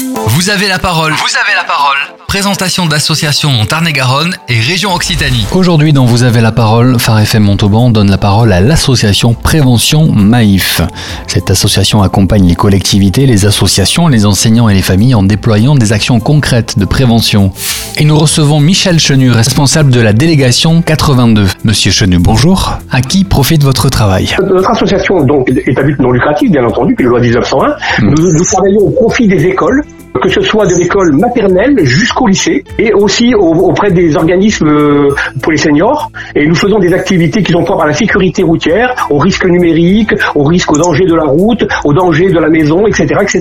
Vous avez la parole. Vous avez la parole. Présentation d'associations en Tarn-et-Garonne et région Occitanie. Aujourd'hui, dans Vous avez la parole, Phare FM Montauban donne la parole à l'association Prévention Maïf. Cette association accompagne les collectivités, les associations, les enseignants et les familles en déployant des actions concrètes de prévention. Et nous recevons Michel Chenu, responsable de la délégation 82. Monsieur Chenu, bonjour. À qui profite votre travail Notre association donc, est à but non lucratif, bien entendu, puis la loi 1901. Nous, nous travaillons au profit des écoles, que ce soit de l'école maternelle jusqu'au lycée, et aussi au- auprès des organismes euh, pour les seniors. Et nous faisons des activités qui sont propres à la sécurité routière, au risque numérique, au risque au danger de la route, au danger de la maison, etc., etc.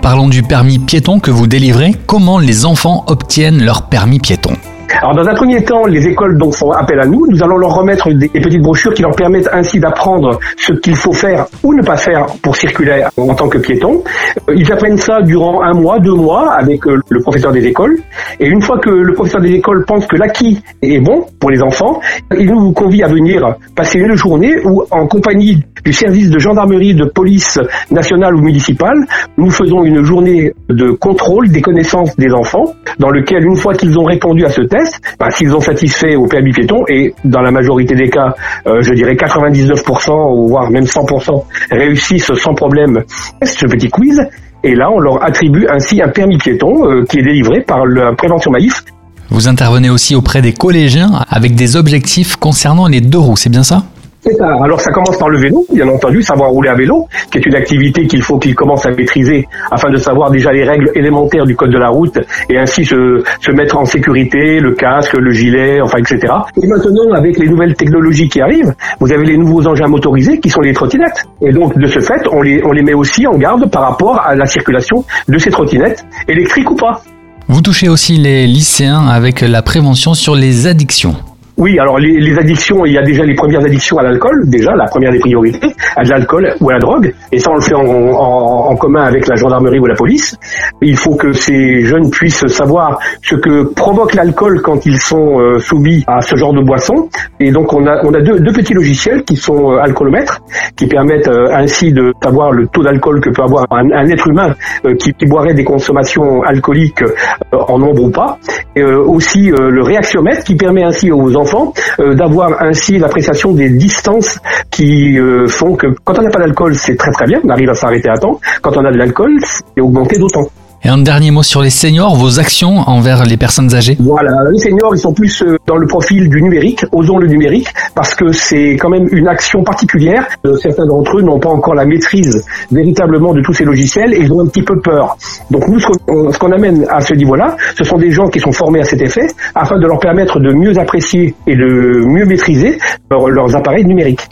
Parlons du permis piéton que vous délivrez. Comment les enfants obtiennent leur permis piéton? Alors dans un premier temps, les écoles font appel à nous. Nous allons leur remettre des, des petites brochures qui leur permettent ainsi d'apprendre ce qu'il faut faire ou ne pas faire pour circuler en tant que piéton. Euh, Ils apprennent ça durant un mois, deux mois avec euh, le professeur des écoles. Et une fois que le professeur des écoles pense que l'acquis est bon pour les enfants, il nous convie à venir passer une journée où en compagnie du service de gendarmerie, de police nationale ou municipale, nous faisons une journée de contrôle des connaissances des enfants, dans lequel une fois qu'ils ont répondu à ce test, ben, s'ils ont satisfait au permis piéton, et dans la majorité des cas, euh, je dirais 99%, ou voire même 100%, réussissent sans problème ce petit quiz, et là on leur attribue ainsi un permis piéton euh, qui est délivré par la prévention Maïf. Vous intervenez aussi auprès des collégiens avec des objectifs concernant les deux roues, c'est bien ça? C'est. Alors ça commence par le vélo, bien entendu, savoir rouler à vélo, qui est une activité qu'il faut qu'ils commencent à maîtriser afin de savoir déjà les règles élémentaires du code de la route et ainsi se, se mettre en sécurité, le casque, le gilet, enfin etc. Et maintenant, avec les nouvelles technologies qui arrivent, vous avez les nouveaux engins motorisés qui sont les trottinettes. Et donc de ce fait, on les, on les met aussi en garde par rapport à la circulation de ces trottinettes, électriques ou pas. Vous touchez aussi les lycéens avec la prévention sur les addictions. Oui, alors les, les addictions, il y a déjà les premières addictions à l'alcool, déjà la première des priorités, à de l'alcool ou à la drogue, et ça on le fait en, en- en commun avec la gendarmerie ou la police. Il faut que ces jeunes puissent savoir ce que provoque l'alcool quand ils sont euh, soumis à ce genre de boisson, et donc on a, on a deux, deux petits logiciels qui sont euh, alcoolomètres, qui permettent euh, ainsi de savoir le taux d'alcool que peut avoir un, un être humain euh, qui, qui boirait des consommations alcooliques euh, en nombre ou pas, et, euh, aussi le réaxiomètre qui permet ainsi aux enfants euh, d'avoir ainsi l'appréciation des distances qui euh, font que quand on n'a pas d'alcool c'est très très bien, on arrive à s'arrêter à temps, quand on a de l'alcool c'est augmenté d'autant. Et un dernier mot sur les seniors, vos actions envers les personnes âgées? Voilà, les seniors, ils sont plus euh, dans le profil du numérique, osons le numérique, parce que c'est quand même une action particulière. Euh, Certains d'entre eux n'ont pas encore la maîtrise véritablement de tous ces logiciels et ils ont un petit peu peur. Donc nous, ce qu'on amène à ce niveau-là, ce sont des gens qui sont formés à cet effet, afin de leur permettre de mieux apprécier et de mieux maîtriser leurs appareils numériques.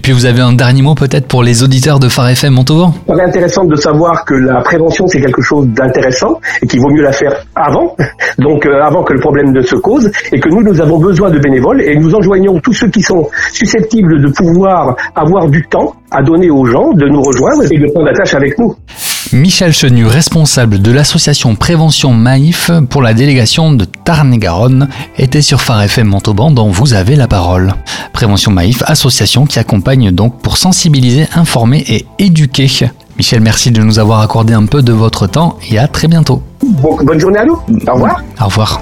Et puis vous avez un dernier mot peut-être pour les auditeurs de Phare FM Montauban? Serait intéressant de savoir que la prévention c'est quelque chose d'intéressant et qu'il vaut mieux la faire avant, donc euh, avant que le problème ne se cause, et que nous nous avons besoin de bénévoles et nous enjoignons tous ceux qui sont susceptibles de pouvoir avoir du temps à donner aux gens de nous rejoindre et de prendre la tâche avec nous. Michel Chenu, responsable de l'association Prévention Maïf pour la délégation de Tarn-et-Garonne, était sur Phare FM Montauban dont vous avez la parole. Prévention Maïf, association qui accompagne donc pour sensibiliser, informer et éduquer. Michel, merci de nous avoir accordé un peu de votre temps et à très bientôt. Bon- bonne journée à nous. Au revoir. Au revoir.